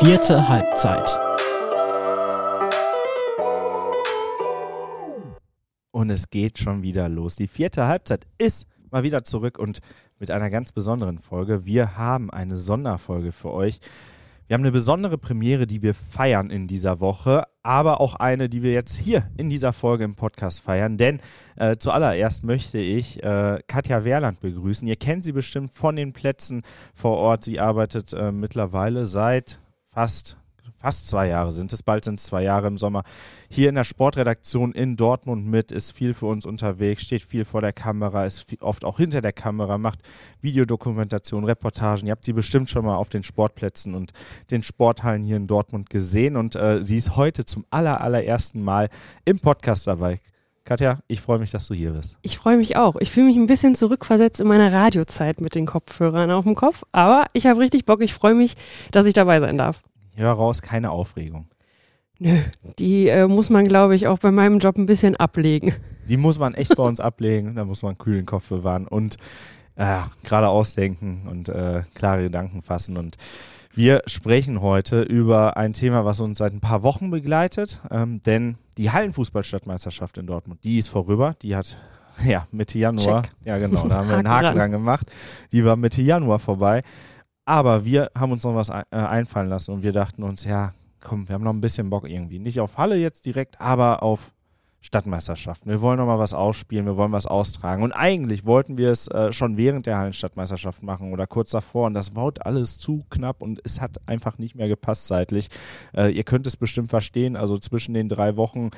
Vierte Halbzeit. Und es geht schon wieder los. Die vierte Halbzeit ist mal wieder zurück und mit einer ganz besonderen Folge. Wir haben eine Sonderfolge für euch. Wir haben eine besondere Premiere, die wir feiern in dieser Woche, aber auch eine, die wir jetzt hier in dieser Folge im Podcast feiern. Denn äh, zuallererst möchte ich äh, Katja Wehrland begrüßen. Ihr kennt sie bestimmt von den Plätzen vor Ort. Sie arbeitet äh, mittlerweile seit fast fast zwei Jahre sind es, bald sind es zwei Jahre im Sommer, hier in der Sportredaktion in Dortmund mit, ist viel für uns unterwegs, steht viel vor der Kamera, ist oft auch hinter der Kamera, macht Videodokumentation, Reportagen. Ihr habt sie bestimmt schon mal auf den Sportplätzen und den Sporthallen hier in Dortmund gesehen und äh, sie ist heute zum aller, allerersten Mal im Podcast dabei. Katja, ich freue mich, dass du hier bist. Ich freue mich auch. Ich fühle mich ein bisschen zurückversetzt in meiner Radiozeit mit den Kopfhörern auf dem Kopf, aber ich habe richtig Bock. Ich freue mich, dass ich dabei sein darf. Höre raus, keine Aufregung. Nö, die äh, muss man, glaube ich, auch bei meinem Job ein bisschen ablegen. Die muss man echt bei uns ablegen. Da muss man einen kühlen Kopf bewahren und äh, gerade ausdenken und äh, klare Gedanken fassen. Und wir sprechen heute über ein Thema, was uns seit ein paar Wochen begleitet. Ähm, denn die Hallenfußballstadtmeisterschaft in Dortmund, die ist vorüber. Die hat ja Mitte Januar. Check. Ja, genau, da haben wir einen Haken dran. dran gemacht. Die war Mitte Januar vorbei. Aber wir haben uns noch was äh, einfallen lassen und wir dachten uns, ja, komm, wir haben noch ein bisschen Bock irgendwie. Nicht auf Halle jetzt direkt, aber auf Stadtmeisterschaften. Wir wollen noch mal was ausspielen, wir wollen was austragen. Und eigentlich wollten wir es äh, schon während der Hallenstadtmeisterschaft machen oder kurz davor. Und das war alles zu knapp und es hat einfach nicht mehr gepasst zeitlich. Äh, ihr könnt es bestimmt verstehen. Also zwischen den drei Wochen,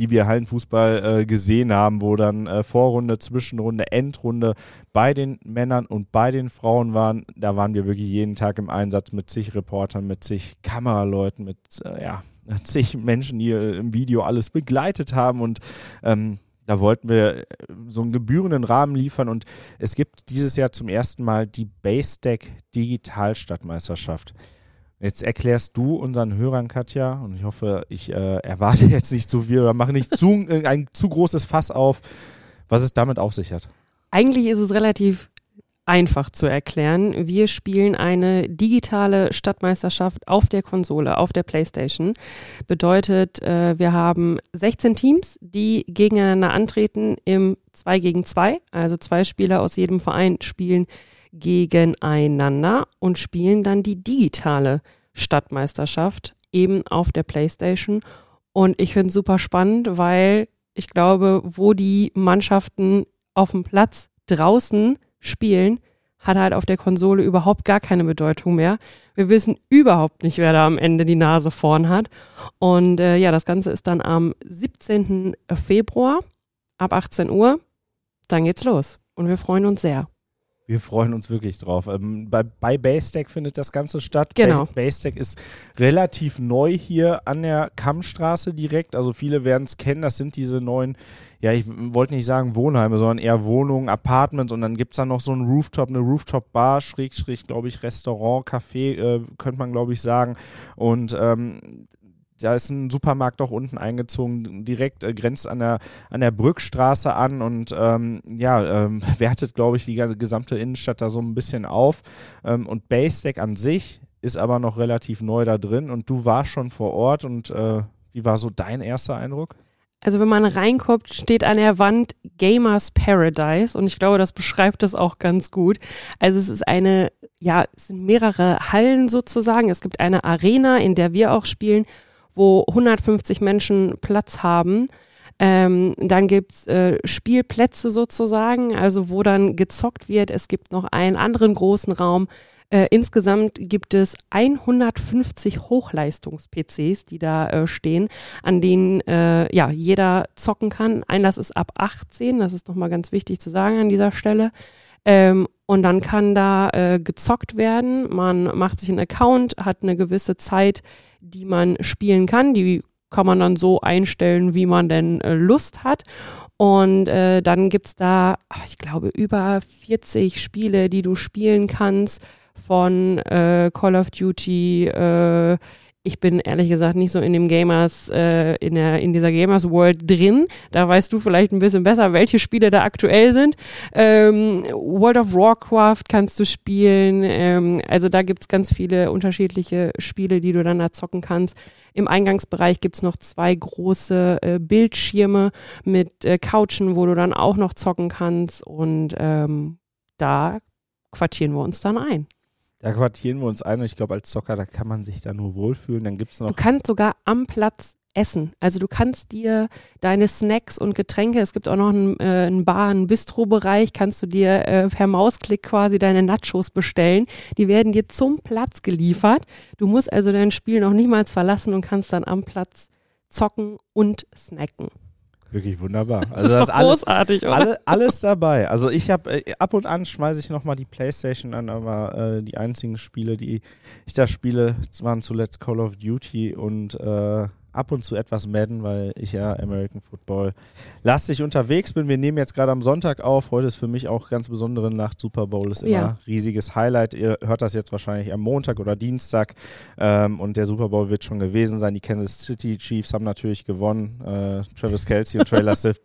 die wir Hallenfußball äh, gesehen haben, wo dann äh, Vorrunde, Zwischenrunde, Endrunde bei den Männern und bei den Frauen waren, da waren wir wirklich jeden Tag im Einsatz mit zig Reportern, mit zig Kameraleuten, mit äh, ja, zig Menschen, äh, im Video alles begleitet haben und ähm, da wollten wir äh, so einen gebührenden Rahmen liefern und es gibt dieses Jahr zum ersten Mal die Basestack Digital Stadtmeisterschaft. Jetzt erklärst du unseren Hörern, Katja, und ich hoffe, ich äh, erwarte jetzt nicht zu viel oder mache nicht zu, äh, ein zu großes Fass auf, was es damit auf sich hat. Eigentlich ist es relativ einfach zu erklären. Wir spielen eine digitale Stadtmeisterschaft auf der Konsole, auf der PlayStation. Bedeutet, äh, wir haben 16 Teams, die gegeneinander antreten im 2 gegen 2. Also zwei Spieler aus jedem Verein spielen gegeneinander und spielen dann die digitale Stadtmeisterschaft eben auf der PlayStation. Und ich finde es super spannend, weil ich glaube, wo die Mannschaften auf dem Platz draußen spielen, hat halt auf der Konsole überhaupt gar keine Bedeutung mehr. Wir wissen überhaupt nicht, wer da am Ende die Nase vorn hat. Und äh, ja, das Ganze ist dann am 17. Februar ab 18 Uhr. Dann geht's los. Und wir freuen uns sehr. Wir freuen uns wirklich drauf. Ähm, bei, bei Basestack findet das Ganze statt. Genau. Ba- Basestack ist relativ neu hier an der Kammstraße direkt. Also viele werden es kennen. Das sind diese neuen, ja, ich wollte nicht sagen Wohnheime, sondern eher Wohnungen, Apartments. Und dann gibt es da noch so einen Rooftop, eine Rooftop-Bar, Schräg, Schräg, glaube ich, Restaurant, Café, äh, könnte man, glaube ich, sagen. Und ähm, da ist ein Supermarkt auch unten eingezogen, direkt äh, grenzt an der, an der Brückstraße an und ähm, ja, ähm, wertet, glaube ich, die gesamte Innenstadt da so ein bisschen auf. Ähm, und Basestack an sich ist aber noch relativ neu da drin und du warst schon vor Ort und äh, wie war so dein erster Eindruck? Also wenn man reinguckt, steht an der Wand Gamers Paradise und ich glaube, das beschreibt das auch ganz gut. Also es ist eine, ja, es sind mehrere Hallen sozusagen. Es gibt eine Arena, in der wir auch spielen, wo 150 Menschen Platz haben. Ähm, dann gibt's äh, Spielplätze sozusagen, also wo dann gezockt wird. Es gibt noch einen anderen großen Raum. Äh, insgesamt gibt es 150 Hochleistungs-PCs, die da äh, stehen, an denen äh, ja jeder zocken kann. Einlass ist ab 18, das ist nochmal ganz wichtig zu sagen an dieser Stelle. Ähm, und dann kann da äh, gezockt werden. Man macht sich einen Account, hat eine gewisse Zeit, die man spielen kann. Die kann man dann so einstellen, wie man denn äh, Lust hat. Und äh, dann gibt's da, ah, ich glaube, über 40 Spiele, die du spielen kannst, von äh, Call of Duty, äh, ich bin ehrlich gesagt nicht so in dem Gamers, äh, in, der, in dieser Gamers World drin. Da weißt du vielleicht ein bisschen besser, welche Spiele da aktuell sind. Ähm, World of Warcraft kannst du spielen. Ähm, also da gibt's ganz viele unterschiedliche Spiele, die du dann da zocken kannst. Im Eingangsbereich gibt's noch zwei große äh, Bildschirme mit äh, Couchen, wo du dann auch noch zocken kannst. Und ähm, da quartieren wir uns dann ein. Da quartieren wir uns ein und ich glaube, als Zocker, da kann man sich da nur wohlfühlen. Dann gibt es noch. Du kannst sogar am Platz essen. Also du kannst dir deine Snacks und Getränke, es gibt auch noch einen, äh, einen Bar, einen Bistro-Bereich, kannst du dir äh, per Mausklick quasi deine Nachos bestellen. Die werden dir zum Platz geliefert. Du musst also dein Spiel noch nicht mal verlassen und kannst dann am Platz zocken und snacken. Wirklich wunderbar. Also das ist doch großartig, alles, oder? Alle, alles dabei. Also ich habe äh, ab und an schmeiße ich noch mal die PlayStation an, aber äh, die einzigen Spiele, die ich da spiele, waren zuletzt Call of Duty und äh, ab und zu etwas Madden, weil ich ja American Football lastig unterwegs bin. Wir nehmen jetzt gerade am Sonntag auf. Heute ist für mich auch ganz besondere Nacht. Super Bowl ist immer ja. riesiges Highlight. Ihr hört das jetzt wahrscheinlich am Montag oder Dienstag. Ähm, und der Super Bowl wird schon gewesen sein. Die Kansas City Chiefs haben natürlich gewonnen. Äh, Travis Kelsey und Trailer Swift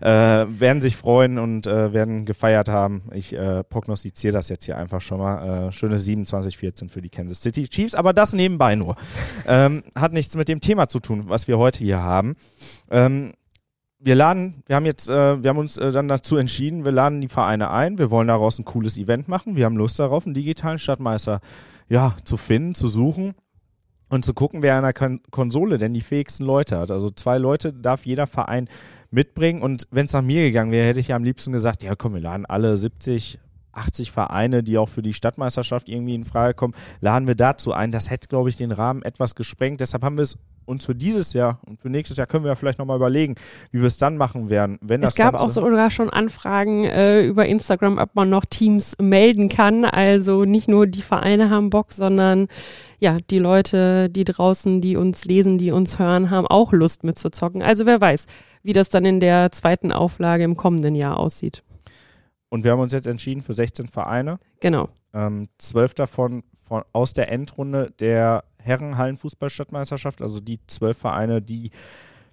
äh, werden sich freuen und äh, werden gefeiert haben. Ich äh, prognostiziere das jetzt hier einfach schon mal. Äh, schöne 27-14 für die Kansas City Chiefs, aber das nebenbei nur. Ähm, hat nichts mit dem Thema zu tun, was wir heute hier haben. Ähm, wir laden, wir haben jetzt, äh, wir haben uns äh, dann dazu entschieden, wir laden die Vereine ein, wir wollen daraus ein cooles Event machen, wir haben Lust darauf, einen digitalen Stadtmeister ja, zu finden, zu suchen und zu gucken, wer an der Kon Konsole denn die fähigsten Leute hat. Also zwei Leute darf jeder Verein mitbringen. Und wenn es nach mir gegangen wäre, hätte ich ja am liebsten gesagt, ja komm, wir laden alle 70, 80 Vereine, die auch für die Stadtmeisterschaft irgendwie in Frage kommen, laden wir dazu ein. Das hätte, glaube ich, den Rahmen etwas gesprengt. Deshalb haben wir es uns für dieses Jahr und für nächstes Jahr können wir ja vielleicht nochmal überlegen, wie wir es dann machen werden. Wenn es gab Ganze auch sogar schon Anfragen äh, über Instagram, ob man noch Teams melden kann. Also nicht nur die Vereine haben Bock, sondern ja, die Leute, die draußen, die uns lesen, die uns hören, haben auch Lust mitzuzocken. Also wer weiß, wie das dann in der zweiten Auflage im kommenden Jahr aussieht. Und wir haben uns jetzt entschieden für 16 Vereine. Genau. Ähm, zwölf davon von, aus der Endrunde der Herrenhallenfußballstadtmeisterschaft, also die zwölf Vereine, die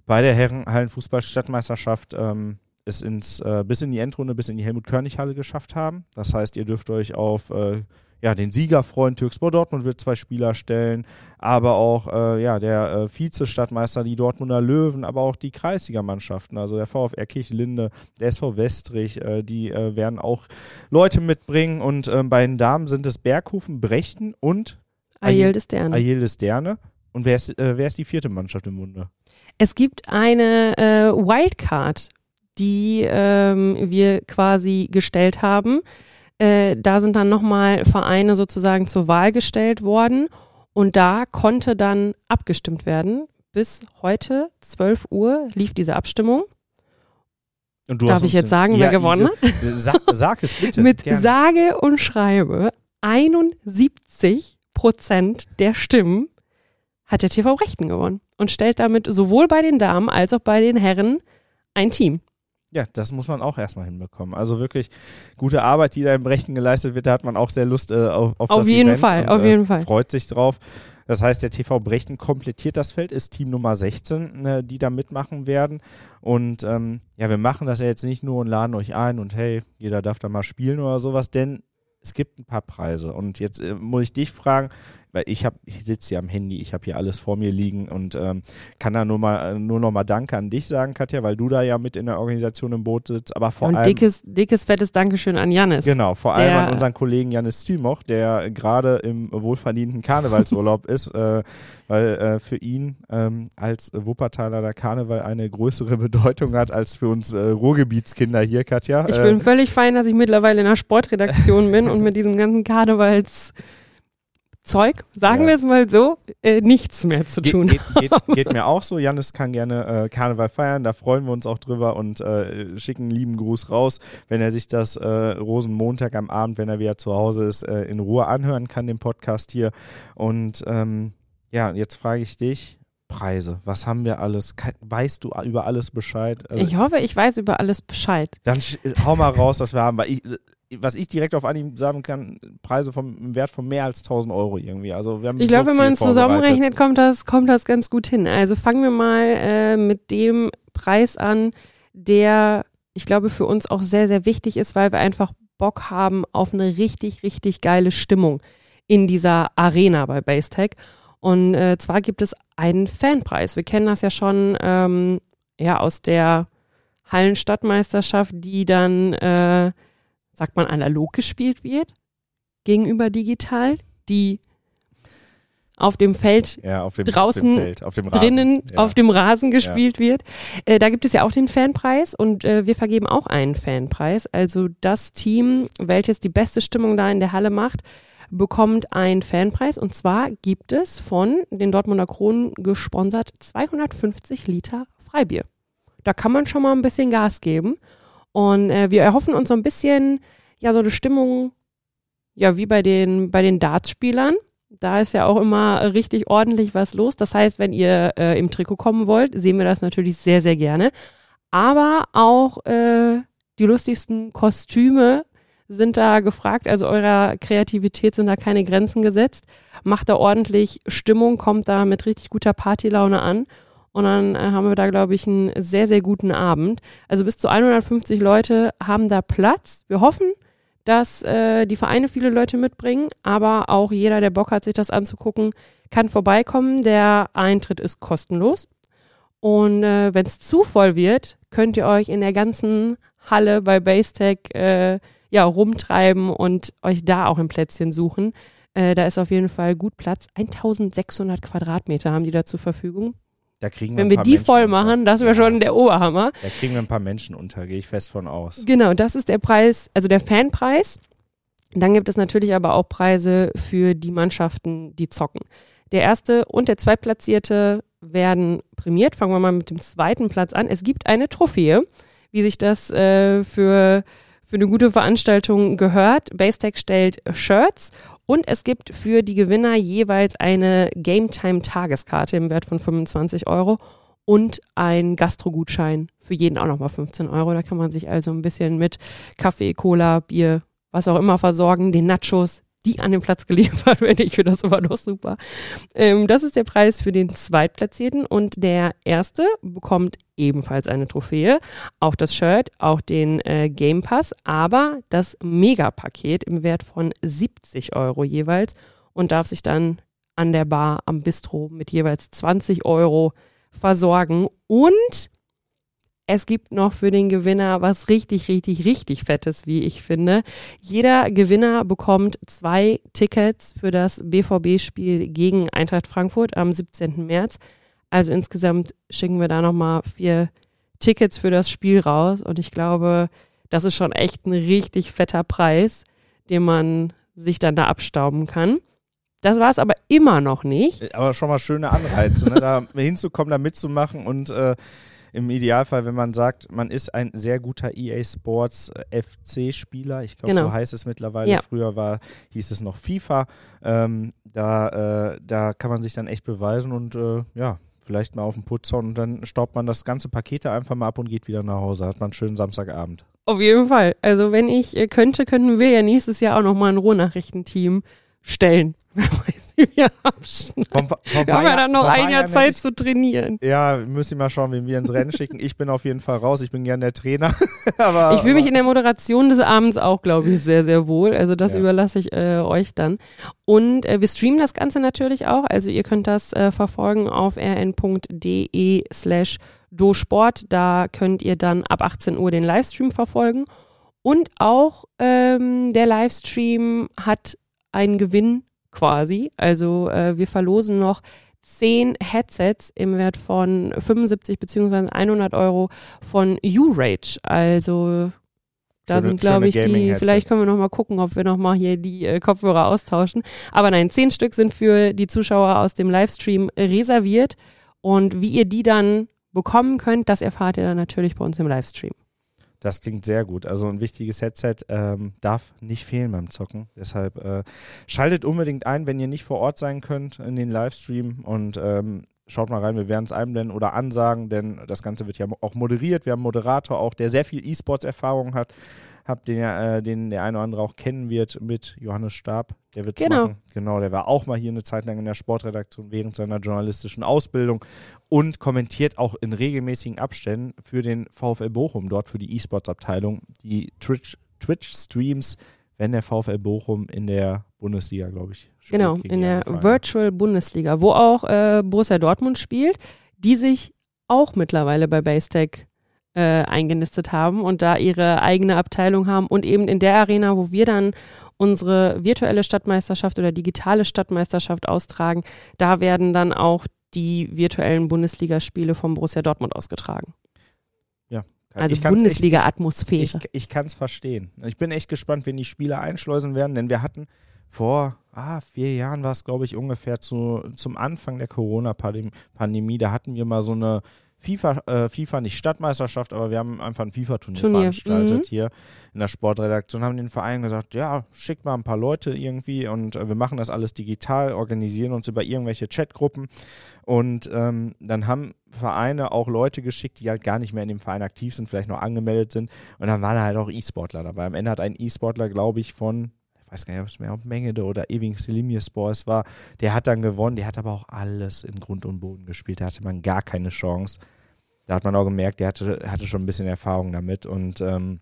bei der Herrenhallenfußballstadtmeisterschaft ähm, es ins, äh, bis in die Endrunde, bis in die Helmut-Körnig-Halle geschafft haben. Das heißt, ihr dürft euch auf äh, ja, den Sieger freuen. Türkspor Dortmund wird zwei Spieler stellen, aber auch äh, ja, der äh, Vize-Stadtmeister, die Dortmunder Löwen, aber auch die Kreisligamannschaften, also der VfR Kirchlinde, der SV Westrich, äh, die äh, werden auch Leute mitbringen und äh, bei den Damen sind es Berghofen, Brechten und Ayel Sterne. Ayel Sterne. Und wer ist, äh, wer ist die vierte Mannschaft im Bunde? Es gibt eine äh, Wildcard, die ähm, wir quasi gestellt haben. Äh, da sind dann nochmal Vereine sozusagen zur Wahl gestellt worden und da konnte dann abgestimmt werden. Bis heute, 12 Uhr, lief diese Abstimmung. Darf ich jetzt sagen, ja, wer gewonnen hat? Sag, sag, es bitte. Mit gerne. sage und schreibe 71 Prozent der Stimmen hat der TV Rechten gewonnen und stellt damit sowohl bei den Damen als auch bei den Herren ein Team. Ja, das muss man auch erstmal hinbekommen. Also wirklich gute Arbeit, die da im Rechten geleistet wird, da hat man auch sehr Lust äh, auf, auf, auf das jeden Event Fall, und, auf äh, jeden Fall. Freut sich drauf. Das heißt, der TV Brechten komplettiert das Feld, ist Team Nummer 16, äh, die da mitmachen werden. Und ähm, ja, wir machen das ja jetzt nicht nur und laden euch ein und hey, jeder darf da mal spielen oder sowas, denn es gibt ein paar Preise. Und jetzt äh, muss ich dich fragen, weil ich habe, ich sitze hier am Handy, ich habe hier alles vor mir liegen und ähm, kann da nur mal nur noch mal Danke an dich sagen, Katja, weil du da ja mit in der Organisation im Boot sitzt. Aber vor und allem dickes, dickes, fettes Dankeschön an Janis. Genau, vor allem an unseren Kollegen Janis Stilmoch, der gerade im wohlverdienten Karnevalsurlaub ist, äh, weil äh, für ihn ähm, als Wuppertaler der Karneval eine größere Bedeutung hat als für uns äh, Ruhrgebietskinder hier, Katja. Ich bin äh, völlig fein, dass ich mittlerweile in der Sportredaktion bin und mit diesem ganzen Karnevals Zeug, sagen ja. wir es mal so, äh, nichts mehr zu Ge tun. Geht, geht, geht, mir auch so. Janis kann gerne äh, Karneval feiern, da freuen wir uns auch drüber und äh, schicken einen lieben Gruß raus, wenn er sich das äh, Rosenmontag am Abend, wenn er wieder zu Hause ist, äh, in Ruhe anhören kann, den Podcast hier. Und ähm, ja, jetzt frage ich dich, Preise. Was haben wir alles? Weißt du über alles Bescheid? Also, ich hoffe, ich weiß über alles Bescheid. Dann hau mal raus, was wir haben. Weil ich, was ich direkt auf Anhieb sagen kann, Preise vom im Wert von mehr als 1000 Euro irgendwie. Also wir haben Ich so glaube, wenn viel man es zusammenrechnet, kommt das, kommt das ganz gut hin. Also fangen wir mal äh, mit dem Preis an, der, ich glaube, für uns auch sehr, sehr wichtig ist, weil wir einfach Bock haben auf eine richtig, richtig geile Stimmung in dieser Arena bei Basetech. Und äh, zwar gibt es einen Fanpreis. Wir kennen das ja schon ähm, ja, aus der Hallenstadtmeisterschaft, die dann, äh, sagt man, analog gespielt wird gegenüber digital, die auf dem Feld ja, auf dem, draußen, auf dem Feld, auf dem Rasen. drinnen ja. auf dem Rasen gespielt wird. Äh, da gibt es ja auch den Fanpreis und äh, wir vergeben auch einen Fanpreis. Also das Team, welches die beste Stimmung da in der Halle macht, bekommt einen Fanpreis und zwar gibt es von den Dortmunder Kronen gesponsert 250 Liter Freibier. Da kann man schon mal ein bisschen Gas geben und äh, wir erhoffen uns so ein bisschen ja so eine Stimmung ja wie bei den bei den Dartspielern da ist ja auch immer richtig ordentlich was los. Das heißt, wenn ihr äh, im Trikot kommen wollt, sehen wir das natürlich sehr, sehr gerne. Aber auch äh, die lustigsten Kostüme sind da gefragt. Also eurer Kreativität sind da keine Grenzen gesetzt. Macht da ordentlich Stimmung, kommt da mit richtig guter Partylaune an. Und dann äh, haben wir da, glaube ich, einen sehr, sehr guten Abend. Also bis zu 150 Leute haben da Platz. Wir hoffen, dass äh, die Vereine viele Leute mitbringen, aber auch jeder, der Bock hat, sich das anzugucken, kann vorbeikommen. Der Eintritt ist kostenlos. Und äh, wenn es zu voll wird, könnt ihr euch in der ganzen Halle bei Basetech äh, ja, rumtreiben und euch da auch ein Plätzchen suchen. Äh, da ist auf jeden Fall gut Platz. 1600 Quadratmeter haben die da zur Verfügung. Da kriegen Wenn ein wir die Menschen voll unter. machen, das wäre schon der Oberhammer. Da kriegen wir ein paar Menschen unter, gehe ich fest von aus. Genau, das ist der Preis, also der Fanpreis. Dann gibt es natürlich aber auch Preise für die Mannschaften, die zocken. Der erste und der zweitplatzierte werden prämiert. Fangen wir mal mit dem zweiten Platz an. Es gibt eine Trophäe, wie sich das äh, für, für eine gute Veranstaltung gehört. Basetech stellt Shirts und es gibt für die Gewinner jeweils eine Game Time Tageskarte im Wert von 25 Euro und ein Gastrogutschein für jeden auch nochmal 15 Euro. Da kann man sich also ein bisschen mit Kaffee, Cola, Bier, was auch immer versorgen, den Nachos, die an den Platz geliefert werden. Ich finde das immer noch super. Ähm, das ist der Preis für den Zweitplatzierten und der Erste bekommt ebenfalls eine Trophäe, auch das Shirt, auch den äh, Game Pass, aber das Megapaket im Wert von 70 Euro jeweils und darf sich dann an der Bar am Bistro mit jeweils 20 Euro versorgen und es gibt noch für den Gewinner was richtig, richtig, richtig Fettes, wie ich finde. Jeder Gewinner bekommt zwei Tickets für das BVB-Spiel gegen Eintracht Frankfurt am 17. März. Also insgesamt schicken wir da nochmal vier Tickets für das Spiel raus. Und ich glaube, das ist schon echt ein richtig fetter Preis, den man sich dann da abstauben kann. Das war es aber immer noch nicht. Aber schon mal schöne Anreize, ne? da hinzukommen, da mitzumachen und äh, im Idealfall, wenn man sagt, man ist ein sehr guter EA Sports äh, FC-Spieler, ich glaube, Genau. so heißt es mittlerweile. Ja. Früher war, hieß es noch FIFA. Ähm, da, äh, da kann man sich dann echt beweisen und äh, ja, vielleicht mal auf den Putz hauen und dann staubt man das ganze Paket einfach mal ab und geht wieder nach Hause. Hat man einen schönen Samstagabend. Auf jeden Fall. Also wenn ich äh, könnte, könnten wir ja nächstes Jahr auch nochmal ein Rohnachrichtenteam stellen. Wir. Vom, vom Wir haben ja dann noch ein Jahr Zeit ich- zu trainieren. Ja, müssen wir mal schauen, wen wir ins Rennen schicken. Ich bin auf jeden Fall raus. Ich bin gern der Trainer. aber, Ich fühle mich in der Moderation des Abends auch, glaube ich, sehr, sehr wohl. Also das Ja. überlasse ich äh, euch dann. Und äh, wir streamen das Ganze natürlich auch. Also ihr könnt das äh, verfolgen auf rn.de slash dosport. Da könnt ihr dann ab 18 Uhr den Livestream verfolgen. Und auch ähm, der Livestream hat einen Gewinn quasi. Also äh, wir verlosen noch zehn Headsets im Wert von 75 beziehungsweise 100 Euro von U-Rage. Also da Schöne- sind, glaube ich, die, vielleicht können wir noch mal gucken, ob wir noch mal hier die äh, Kopfhörer austauschen. Aber nein, zehn Stück sind für die Zuschauer aus dem Livestream reserviert. Und wie ihr die dann bekommen könnt, das erfahrt ihr dann natürlich bei uns im Livestream. Das klingt sehr gut. Also ein wichtiges Headset ähm, darf nicht fehlen beim Zocken. Deshalb äh, schaltet unbedingt ein, wenn ihr nicht vor Ort sein könnt in den Livestream und ähm, schaut mal rein, wir werden es einblenden oder ansagen, denn das Ganze wird ja auch moderiert. Wir haben einen Moderator auch, der sehr viel E-Sports-Erfahrung hat. Habt den, äh, den der eine oder andere auch kennen wird mit Johannes Stab. Der wird Genau. machen. Genau, der war auch mal hier eine Zeit lang in der Sportredaktion während seiner journalistischen Ausbildung und kommentiert auch in regelmäßigen Abständen für den VfL Bochum, dort für die E-Sports-Abteilung, die Twitch- Twitch-Streams, wenn der VfL Bochum in der Bundesliga, glaube ich, spielt Genau, in der. Virtual Bundesliga, wo auch äh, Borussia Dortmund spielt, die sich auch mittlerweile bei Basetech äh, eingenistet haben und da ihre eigene Abteilung haben und eben in der Arena, wo wir dann unsere virtuelle Stadtmeisterschaft oder digitale Stadtmeisterschaft austragen, da werden dann auch die virtuellen Bundesligaspiele vom Borussia Dortmund ausgetragen. Also Ich kann's- ich- Bundesliga-Atmosphäre. Ich, ich kann es verstehen. Ich bin echt gespannt, wenn die Spiele einschleusen werden, denn wir hatten vor ah, vier Jahren war es, glaube ich, ungefähr zu, zum Anfang der Corona-Pandemie, da hatten wir mal so eine FIFA, äh, FIFA nicht Stadtmeisterschaft, aber wir haben einfach ein FIFA-Turnier Turnier, veranstaltet mhm. hier in der Sportredaktion, haben den Verein gesagt, ja, schickt mal ein paar Leute irgendwie und äh, wir machen das alles digital, organisieren uns über irgendwelche Chatgruppen und ähm, dann haben Vereine auch Leute geschickt, die halt gar nicht mehr in dem Verein aktiv sind, vielleicht noch angemeldet sind und dann waren halt auch E-Sportler dabei. Am Ende hat ein E-Sportler, glaube ich, von weiß gar nicht, ob es mehr auf Mengede oder Ewing Selimierspor war, der hat dann gewonnen, der hat aber auch alles in Grund und Boden gespielt, da hatte man gar keine Chance. Da hat man auch gemerkt, der hatte, hatte schon ein bisschen Erfahrung damit und ähm,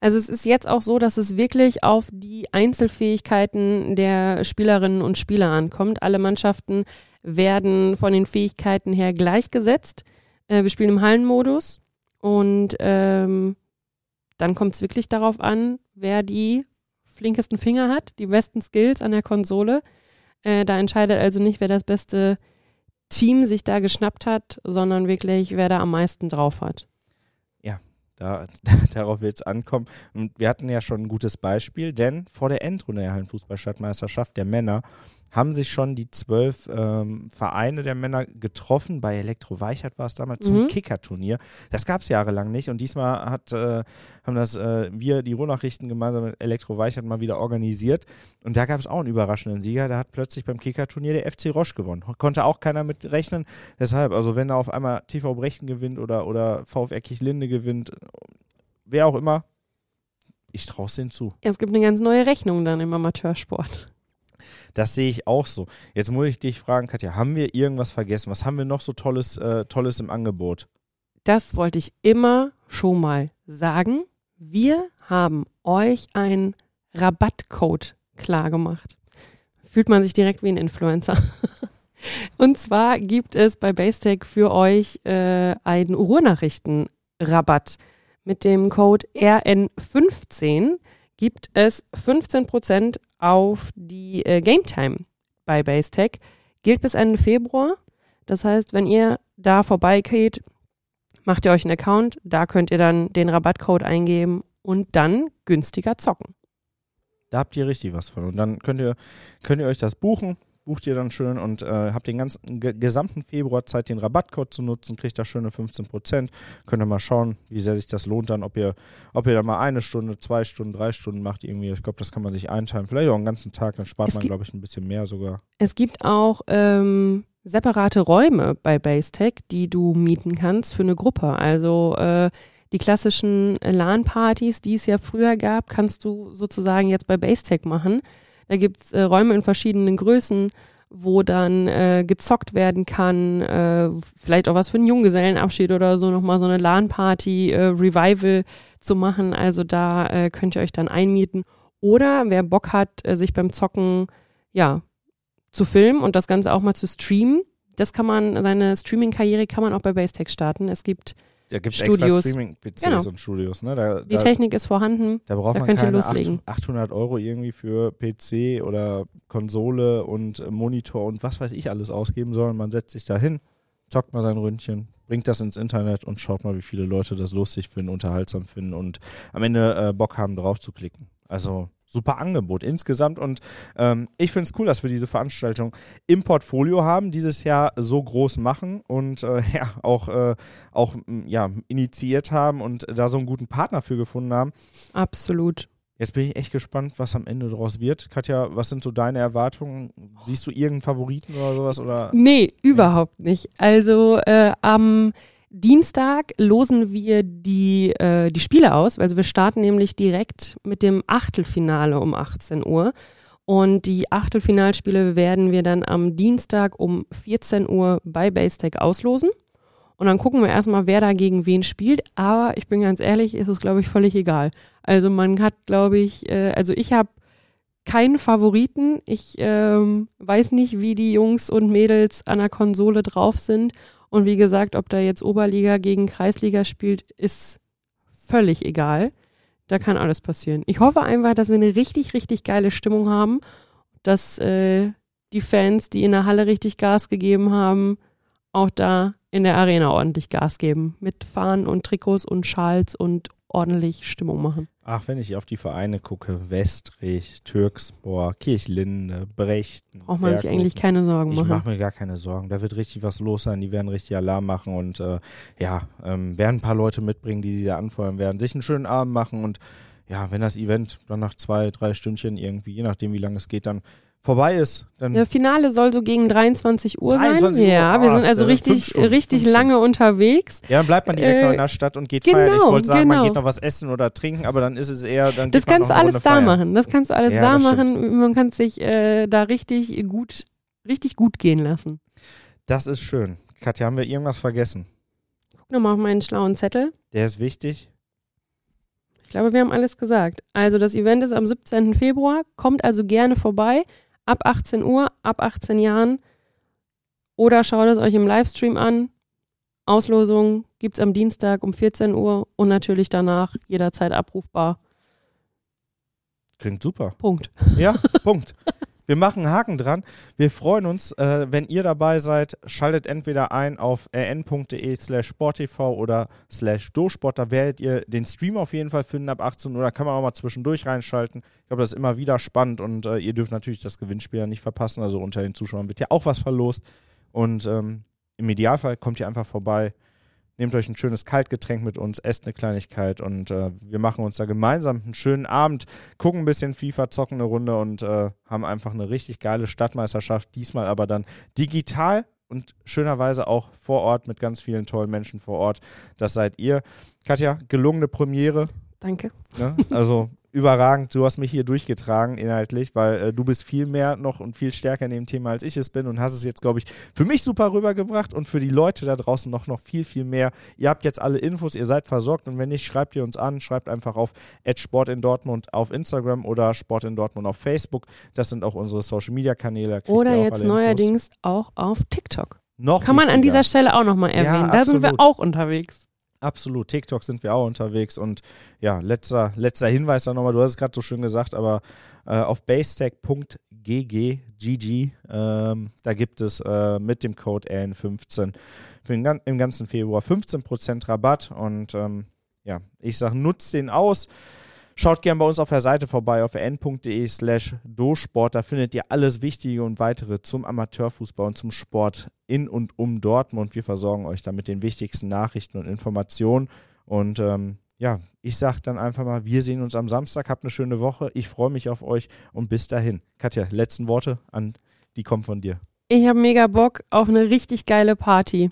Also es ist jetzt auch so, dass es wirklich auf die Einzelfähigkeiten der Spielerinnen und Spieler ankommt. Alle Mannschaften werden von den Fähigkeiten her gleichgesetzt. Äh, wir spielen im Hallenmodus und ähm, dann kommt es wirklich darauf an, wer die flinkesten Finger hat, die besten Skills an der Konsole. Äh, da entscheidet also nicht, wer das beste Team sich da geschnappt hat, sondern wirklich, wer da am meisten drauf hat. Da, darauf wird es ankommen. Und wir hatten ja schon ein gutes Beispiel, denn vor der Endrunde der Hallenfußballstadtmeisterschaft der Männer haben sich schon die zwölf ähm, Vereine der Männer getroffen. Bei Elektro Weichert war es damals zum Mhm. Kicker-Turnier. Das gab es jahrelang nicht und diesmal hat, äh, haben das äh, wir, die Ruhrnachrichten, gemeinsam mit Elektro Weichert mal wieder organisiert. Und da gab es auch einen überraschenden Sieger. Da hat plötzlich beim Kicker-Turnier der FC Roche gewonnen. Konnte auch keiner mit rechnen. Deshalb, also wenn da auf einmal TV Brechten gewinnt oder, oder VfR Kirchlinde gewinnt, wer auch immer, ich traue es denen zu. Es gibt eine ganz neue Rechnung dann im Amateursport. Das sehe ich auch so. Jetzt muss ich dich fragen, Katja, haben wir irgendwas vergessen? Was haben wir noch so Tolles, äh, Tolles im Angebot? Das wollte ich immer schon mal sagen. Wir haben euch einen Rabattcode klargemacht. Fühlt man sich direkt wie ein Influencer. Und zwar gibt es bei Basetech für euch äh, einen Ruhrnachrichten-Rabatt. Mit dem Code RN15 gibt es 15% auf die äh, Game Time bei Basetech. Gilt bis Ende Februar. Das heißt, wenn ihr da vorbeigeht, macht ihr euch einen Account, da könnt ihr dann den Rabattcode eingeben und dann günstiger zocken. Da habt ihr richtig was von. Und dann könnt ihr, könnt ihr euch das buchen, bucht ihr dann schön und äh, habt den ganzen ge gesamten Februar Zeit, den Rabattcode zu nutzen, kriegt da schöne 15%. Könnt ihr mal schauen, wie sehr sich das lohnt dann, ob ihr, ob ihr da mal eine Stunde, zwei Stunden, drei Stunden macht irgendwie. Ich glaube, das kann man sich einteilen. Vielleicht auch einen ganzen Tag, dann spart Es man, glaube ich, ein bisschen mehr sogar. Es gibt auch ähm, separate Räume bei Basetech, die du mieten kannst für eine Gruppe. Also äh, die klassischen LAN-Partys, die es ja früher gab, kannst du sozusagen jetzt bei Basetech machen. Da gibt es äh, Räume in verschiedenen Größen, wo dann äh, gezockt werden kann, äh, vielleicht auch was für einen Junggesellenabschied oder so, nochmal so eine LAN-Party, äh, Revival zu machen. Also da äh, könnt ihr euch dann einmieten. Oder wer Bock hat, äh, sich beim Zocken, ja, zu filmen und das Ganze auch mal zu streamen. Das kann man, seine Streaming-Karriere kann man auch bei Basetech starten. Es gibt, Da gibt es extra Studios. Streaming-PCs Genau. und Studios. Ne? Da, die da, Technik ist vorhanden. Da braucht Da man keine loslegen. 800 Euro irgendwie für PC oder Konsole und äh, Monitor und was weiß ich alles ausgeben, sondern man setzt sich da hin, zockt mal sein Ründchen, bringt das ins Internet und schaut mal, wie viele Leute das lustig finden, unterhaltsam finden und am Ende äh, Bock haben, drauf zu klicken. Also super Angebot insgesamt und ähm, ich finde es cool, dass wir diese Veranstaltung im Portfolio haben, dieses Jahr so groß machen und äh, ja auch, äh, auch ja, initiiert haben und da so einen guten Partner für gefunden haben. Absolut. Jetzt bin ich echt gespannt, was am Ende daraus wird. Katja, was sind so deine Erwartungen? Siehst du irgendeinen Favoriten oder sowas? Oder? Nee, überhaupt nicht. Also äh, am Dienstag losen wir die, äh, die Spiele aus. Also wir starten nämlich direkt mit dem Achtelfinale um 18 Uhr. Und die Achtelfinalspiele werden wir dann am Dienstag um 14 Uhr bei Basetech auslosen. Und dann gucken wir erstmal, wer da gegen wen spielt. Aber ich bin ganz ehrlich, ist es, glaube ich, völlig egal. Also man hat, glaube ich, äh, also ich habe keinen Favoriten. Ich ähm, weiß nicht, wie die Jungs und Mädels an der Konsole drauf sind. Und wie gesagt, ob da jetzt Oberliga gegen Kreisliga spielt, ist völlig egal. Da kann alles passieren. Ich hoffe einfach, dass wir eine richtig, richtig geile Stimmung haben, dass äh, die Fans, die in der Halle richtig Gas gegeben haben, auch da in der Arena ordentlich Gas geben. Mit Fahnen und Trikots und Schals und ordentlich Stimmung machen. Ach, wenn ich auf die Vereine gucke, Westrich, Türkspor, Kirchlinde, Brechten. Braucht man sich eigentlich keine Sorgen ich machen. Ich mache mir gar keine Sorgen. Da wird richtig was los sein. Die werden richtig Alarm machen und äh, ja, ähm, werden ein paar Leute mitbringen, die sie da anfeuern werden, sich einen schönen Abend machen und ja, wenn das Event dann nach zwei, drei Stündchen irgendwie, je nachdem wie lange es geht, dann vorbei ist. Dann Der Finale soll so gegen 23 Uhr 23 sein. Uhr, Ja, wir ah, sind also äh, richtig, Stunden, richtig lange unterwegs. ja, dann bleibt man direkt Äh, noch in der Stadt und geht genau, feiern. Ich wollte sagen, man genau. geht noch was essen oder trinken, aber dann ist es eher, dann Das man kannst du alles da feiern. machen. Das kannst du alles Ja, da machen. Man kann sich äh, da richtig gut, richtig gut gehen lassen. Das ist schön. Katja, haben wir irgendwas vergessen? Guck nochmal auf meinen schlauen Zettel. Der ist wichtig. Ich glaube, wir haben alles gesagt. Also das Event ist am 17. Februar. Kommt also gerne vorbei. Ab 18 Uhr, ab 18 Jahren. Oder schaut es euch im Livestream an. Auslosung gibt es am Dienstag um 14 Uhr und natürlich danach jederzeit abrufbar. Klingt super. Punkt. Ja, Punkt. Wir machen einen Haken dran. Wir freuen uns, äh, wenn ihr dabei seid. Schaltet entweder ein auf rn.de slash sporttv oder slash dosport. Da werdet ihr den Stream auf jeden Fall finden ab 18 Uhr. Da kann man auch mal zwischendurch reinschalten. Ich glaube, das ist immer wieder spannend und äh, ihr dürft natürlich das Gewinnspiel ja nicht verpassen. Also unter den Zuschauern wird ja auch was verlost. Und ähm, im Idealfall kommt ihr einfach vorbei. Nehmt euch ein schönes Kaltgetränk mit uns, esst eine Kleinigkeit und äh, wir machen uns da gemeinsam einen schönen Abend, gucken ein bisschen FIFA, zocken eine Runde und äh, haben einfach eine richtig geile Stadtmeisterschaft. Diesmal aber dann digital und schönerweise auch vor Ort mit ganz vielen tollen Menschen vor Ort. Das seid ihr. Katja, gelungene Premiere. Danke. Ne? Also überragend. Du hast mich hier durchgetragen inhaltlich, weil äh, du bist viel mehr noch und viel stärker in dem Thema, als ich es bin und hast es jetzt, glaube ich, für mich super rübergebracht und für die Leute da draußen noch, noch viel, viel mehr. Ihr habt jetzt alle Infos, ihr seid versorgt und wenn nicht, schreibt ihr uns an, schreibt einfach auf Sport in Dortmund auf Instagram oder Sport in Dortmund auf Facebook. Das sind auch unsere Social Media Kanäle. Oder jetzt neuerdings auch auf TikTok. noch Kann man an wichtiger. dieser Stelle auch nochmal erwähnen. da sind wir auch unterwegs. Absolut. TikTok sind wir auch unterwegs. Und ja, letzter, letzter Hinweis dann nochmal, du hast es gerade so schön gesagt, aber äh, auf basestack.gg, GG, ähm, da gibt es äh, mit dem Code RN15 für den, im ganzen Februar 15% Rabatt. Und ähm, ja, ich sage, nutzt den aus. Schaut gerne bei uns auf der Seite vorbei auf n.de slash dosport. Da findet ihr alles Wichtige und weitere zum Amateurfußball und zum Sport in und um Dortmund. Wir versorgen euch da mit den wichtigsten Nachrichten und Informationen. Und ähm, ja, ich sage dann einfach mal, wir sehen uns am Samstag. Habt eine schöne Woche. Ich freue mich auf euch und bis dahin. Katja, letzten Worte an die kommen von dir. Ich habe mega Bock auf eine richtig geile Party.